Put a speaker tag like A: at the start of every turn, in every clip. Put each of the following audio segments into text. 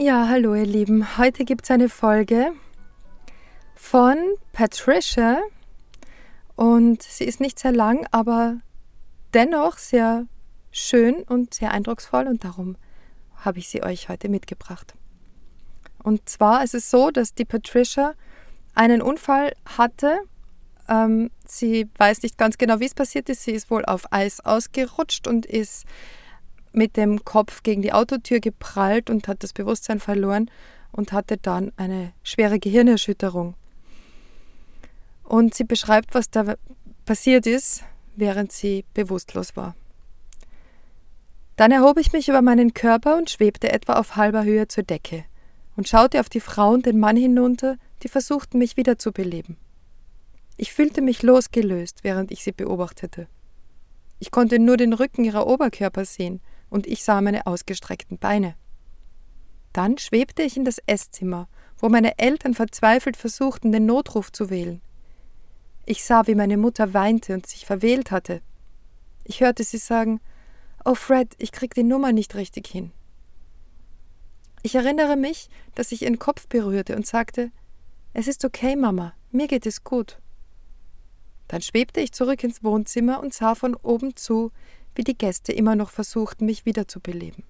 A: Ja, hallo ihr Lieben. Heute gibt es eine Folge von Patricia und sie ist nicht sehr lang, aber dennoch sehr schön und sehr eindrucksvoll und darum habe ich sie euch heute mitgebracht. Und zwar ist es so, dass die Patricia einen Unfall hatte. Ähm, sie weiß nicht ganz genau, wie es passiert ist. Sie ist wohl auf Eis ausgerutscht und ist mit dem Kopf gegen die Autotür geprallt und hat das Bewusstsein verloren und hatte dann eine schwere Gehirnerschütterung. Und sie beschreibt, was da passiert ist, während sie bewusstlos war. Dann erhob ich mich über meinen Körper und schwebte etwa auf halber Höhe zur Decke und schaute auf die Frau und den Mann hinunter, die versuchten, mich wieder zu beleben. Ich fühlte mich losgelöst, während ich sie beobachtete. Ich konnte nur den Rücken ihrer Oberkörper sehen und ich sah meine ausgestreckten Beine. Dann schwebte ich in das Esszimmer, wo meine Eltern verzweifelt versuchten, den Notruf zu wählen. Ich sah, wie meine Mutter weinte und sich verwählt hatte. Ich hörte sie sagen Oh Fred, ich krieg die Nummer nicht richtig hin. Ich erinnere mich, dass ich ihren Kopf berührte und sagte Es ist okay, Mama, mir geht es gut. Dann schwebte ich zurück ins Wohnzimmer und sah von oben zu, wie die Gäste immer noch versuchten, mich wiederzubeleben.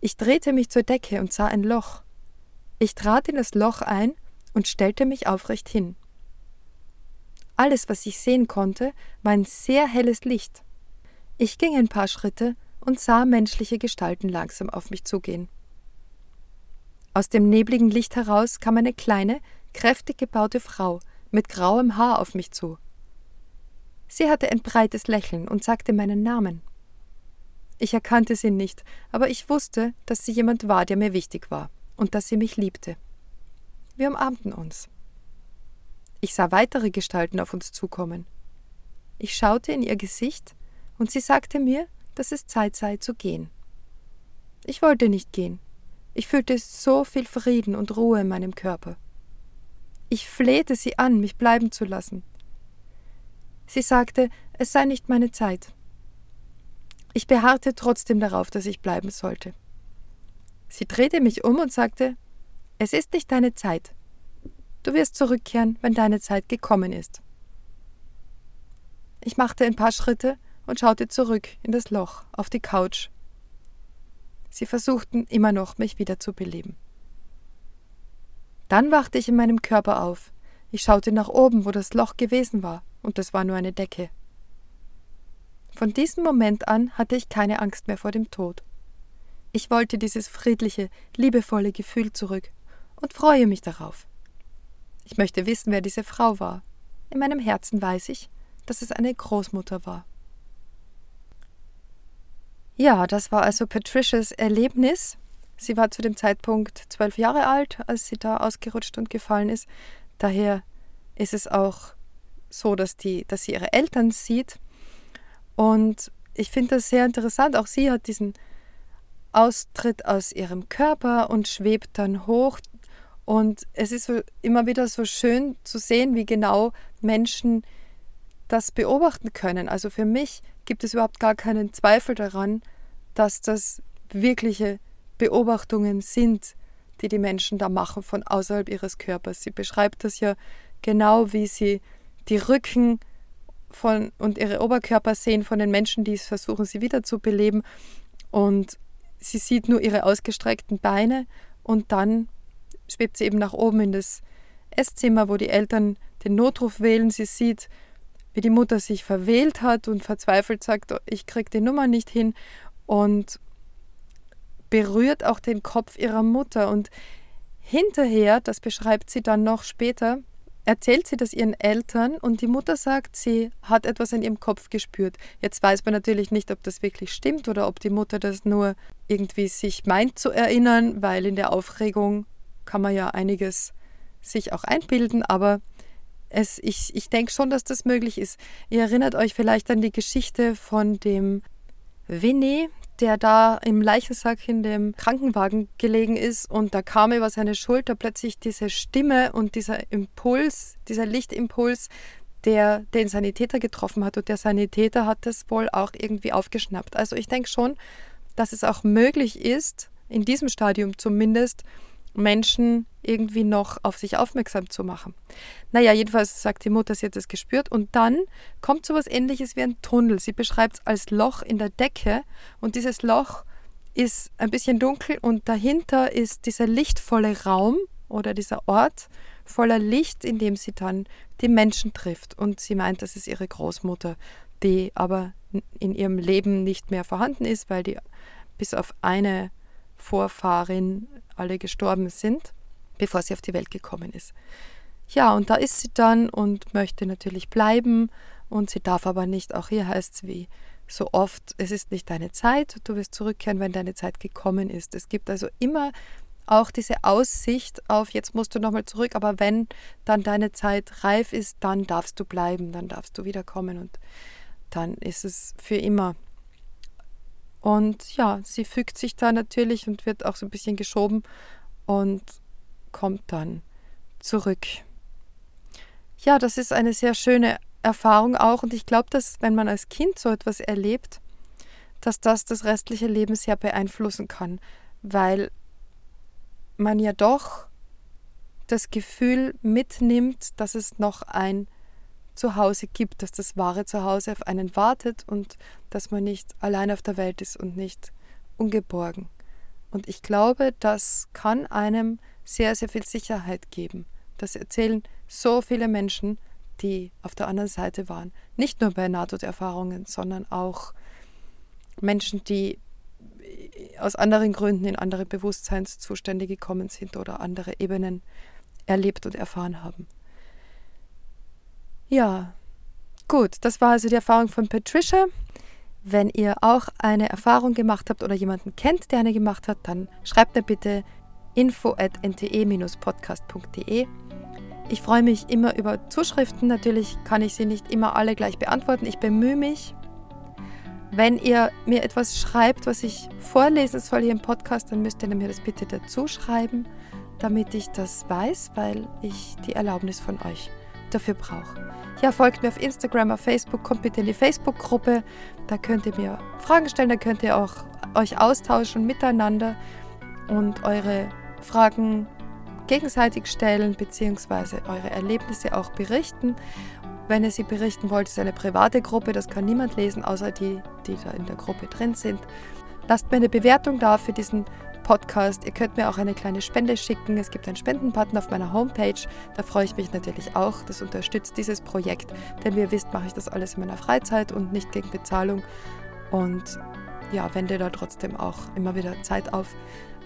A: Ich drehte mich zur Decke und sah ein Loch. Ich trat in das Loch ein und stellte mich aufrecht hin. Alles, was ich sehen konnte, war ein sehr helles Licht. Ich ging ein paar Schritte und sah menschliche Gestalten langsam auf mich zugehen. Aus dem nebligen Licht heraus kam eine kleine, kräftig gebaute Frau mit grauem Haar auf mich zu. Sie hatte ein breites Lächeln und sagte meinen Namen. Ich erkannte sie nicht, aber ich wusste, dass sie jemand war, der mir wichtig war und dass sie mich liebte. Wir umarmten uns. Ich sah weitere Gestalten auf uns zukommen. Ich schaute in ihr Gesicht und sie sagte mir, dass es Zeit sei zu gehen. Ich wollte nicht gehen. Ich fühlte so viel Frieden und Ruhe in meinem Körper. Ich flehte sie an, mich bleiben zu lassen. Sie sagte, es sei nicht meine Zeit. Ich beharrte trotzdem darauf, dass ich bleiben sollte. Sie drehte mich um und sagte, es ist nicht deine Zeit. Du wirst zurückkehren, wenn deine Zeit gekommen ist. Ich machte ein paar Schritte und schaute zurück in das Loch auf die Couch. Sie versuchten immer noch, mich wieder zu beleben. Dann wachte ich in meinem Körper auf. Ich schaute nach oben, wo das Loch gewesen war und das war nur eine Decke. Von diesem Moment an hatte ich keine Angst mehr vor dem Tod. Ich wollte dieses friedliche, liebevolle Gefühl zurück und freue mich darauf. Ich möchte wissen, wer diese Frau war. In meinem Herzen weiß ich, dass es eine Großmutter war. Ja, das war also Patricias Erlebnis. Sie war zu dem Zeitpunkt zwölf Jahre alt, als sie da ausgerutscht und gefallen ist. Daher ist es auch so, dass, die, dass sie ihre Eltern sieht. Und ich finde das sehr interessant. Auch sie hat diesen Austritt aus ihrem Körper und schwebt dann hoch. Und es ist so, immer wieder so schön zu sehen, wie genau Menschen das beobachten können. Also für mich gibt es überhaupt gar keinen Zweifel daran, dass das wirkliche Beobachtungen sind, die die Menschen da machen von außerhalb ihres Körpers. Sie beschreibt das ja genau, wie sie die Rücken von, und ihre Oberkörper sehen von den Menschen, die versuchen, sie wieder zu beleben. Und sie sieht nur ihre ausgestreckten Beine und dann schwebt sie eben nach oben in das Esszimmer, wo die Eltern den Notruf wählen. Sie sieht, wie die Mutter sich verwählt hat und verzweifelt sagt, ich kriege die Nummer nicht hin und berührt auch den Kopf ihrer Mutter. Und hinterher, das beschreibt sie dann noch später, erzählt sie das ihren Eltern und die Mutter sagt, sie hat etwas in ihrem Kopf gespürt. Jetzt weiß man natürlich nicht, ob das wirklich stimmt oder ob die Mutter das nur irgendwie sich meint zu erinnern, weil in der Aufregung kann man ja einiges sich auch einbilden, aber es, ich, ich denke schon, dass das möglich ist. Ihr erinnert euch vielleicht an die Geschichte von dem Winnie, der da im Leichensack in dem Krankenwagen gelegen ist und da kam über seine Schulter plötzlich diese Stimme und dieser Impuls, dieser Lichtimpuls, der den Sanitäter getroffen hat und der Sanitäter hat das wohl auch irgendwie aufgeschnappt. Also ich denke schon, dass es auch möglich ist, in diesem Stadium zumindest, Menschen irgendwie noch auf sich aufmerksam zu machen. Naja, jedenfalls sagt die Mutter, sie hat es gespürt und dann kommt so etwas ähnliches wie ein Tunnel. Sie beschreibt es als Loch in der Decke und dieses Loch ist ein bisschen dunkel und dahinter ist dieser lichtvolle Raum oder dieser Ort voller Licht, in dem sie dann die Menschen trifft. Und sie meint, das ist ihre Großmutter, die aber in ihrem Leben nicht mehr vorhanden ist, weil die bis auf eine Vorfahrin alle gestorben sind, bevor sie auf die Welt gekommen ist. Ja, und da ist sie dann und möchte natürlich bleiben und sie darf aber nicht. Auch hier heißt es wie so oft, es ist nicht deine Zeit, du wirst zurückkehren, wenn deine Zeit gekommen ist. Es gibt also immer auch diese Aussicht auf, jetzt musst du nochmal zurück, aber wenn dann deine Zeit reif ist, dann darfst du bleiben, dann darfst du wiederkommen und dann ist es für immer. Und ja, sie fügt sich da natürlich und wird auch so ein bisschen geschoben und kommt dann zurück. Ja, das ist eine sehr schöne Erfahrung auch und ich glaube, dass wenn man als Kind so etwas erlebt, dass das das restliche Leben sehr beeinflussen kann, weil man ja doch das Gefühl mitnimmt, dass es noch ein Zuhause gibt, dass das wahre Zuhause auf einen wartet und dass man nicht allein auf der Welt ist und nicht ungeborgen. Und ich glaube, das kann einem sehr, sehr viel Sicherheit geben. Das erzählen so viele Menschen, die auf der anderen Seite waren. Nicht nur bei Nahtoderfahrungen, sondern auch Menschen, die aus anderen Gründen in andere Bewusstseinszustände gekommen sind oder andere Ebenen erlebt und erfahren haben. Ja, gut, das war also die Erfahrung von Patricia. Wenn ihr auch eine Erfahrung gemacht habt oder jemanden kennt, der eine gemacht hat, dann schreibt mir bitte info at nte-podcast.de. Ich freue mich immer über Zuschriften. Natürlich kann ich sie nicht immer alle gleich beantworten. Ich bemühe mich. Wenn ihr mir etwas schreibt, was ich vorlesen soll hier im Podcast, dann müsst ihr mir das bitte dazu schreiben, damit ich das weiß, weil ich die Erlaubnis von euch dafür brauche. Ja, folgt mir auf Instagram, auf Facebook, kommt bitte in die Facebook-Gruppe. Da könnt ihr mir Fragen stellen, da könnt ihr auch euch austauschen miteinander und eure Fragen gegenseitig stellen, beziehungsweise eure Erlebnisse auch berichten. Wenn ihr sie berichten wollt, ist eine private Gruppe, das kann niemand lesen, außer die, die da in der Gruppe drin sind. Lasst mir eine Bewertung da für diesen Podcast. Ihr könnt mir auch eine kleine Spende schicken. Es gibt einen Spendenbutton auf meiner Homepage. Da freue ich mich natürlich auch. Das unterstützt dieses Projekt. Denn wie ihr wisst, mache ich das alles in meiner Freizeit und nicht gegen Bezahlung. Und ja, wende da trotzdem auch immer wieder Zeit auf.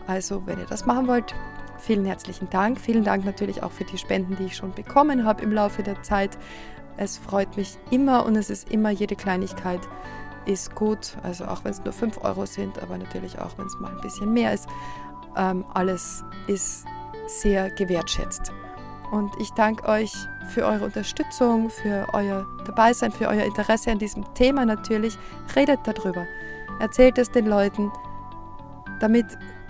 A: Also, wenn ihr das machen wollt, vielen herzlichen Dank. Vielen Dank natürlich auch für die Spenden, die ich schon bekommen habe im Laufe der Zeit. Es freut mich immer und es ist immer jede Kleinigkeit ist gut. Also auch wenn es nur 5 Euro sind, aber natürlich auch wenn es mal ein bisschen mehr ist. Ähm, alles ist sehr gewertschätzt. Und ich danke euch für eure Unterstützung, für euer Dabeisein, für euer Interesse an diesem Thema natürlich. Redet darüber. Erzählt es den Leuten, damit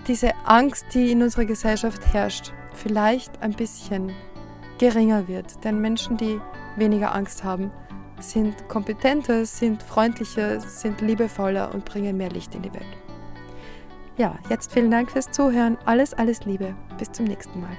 A: diese Angst, die in unserer Gesellschaft herrscht, vielleicht ein bisschen geringer wird. Denn Menschen, die weniger Angst haben, sind kompetenter, sind freundlicher, sind liebevoller und bringen mehr Licht in die Welt. Ja, jetzt vielen Dank fürs Zuhören. Alles, alles Liebe. Bis zum nächsten Mal.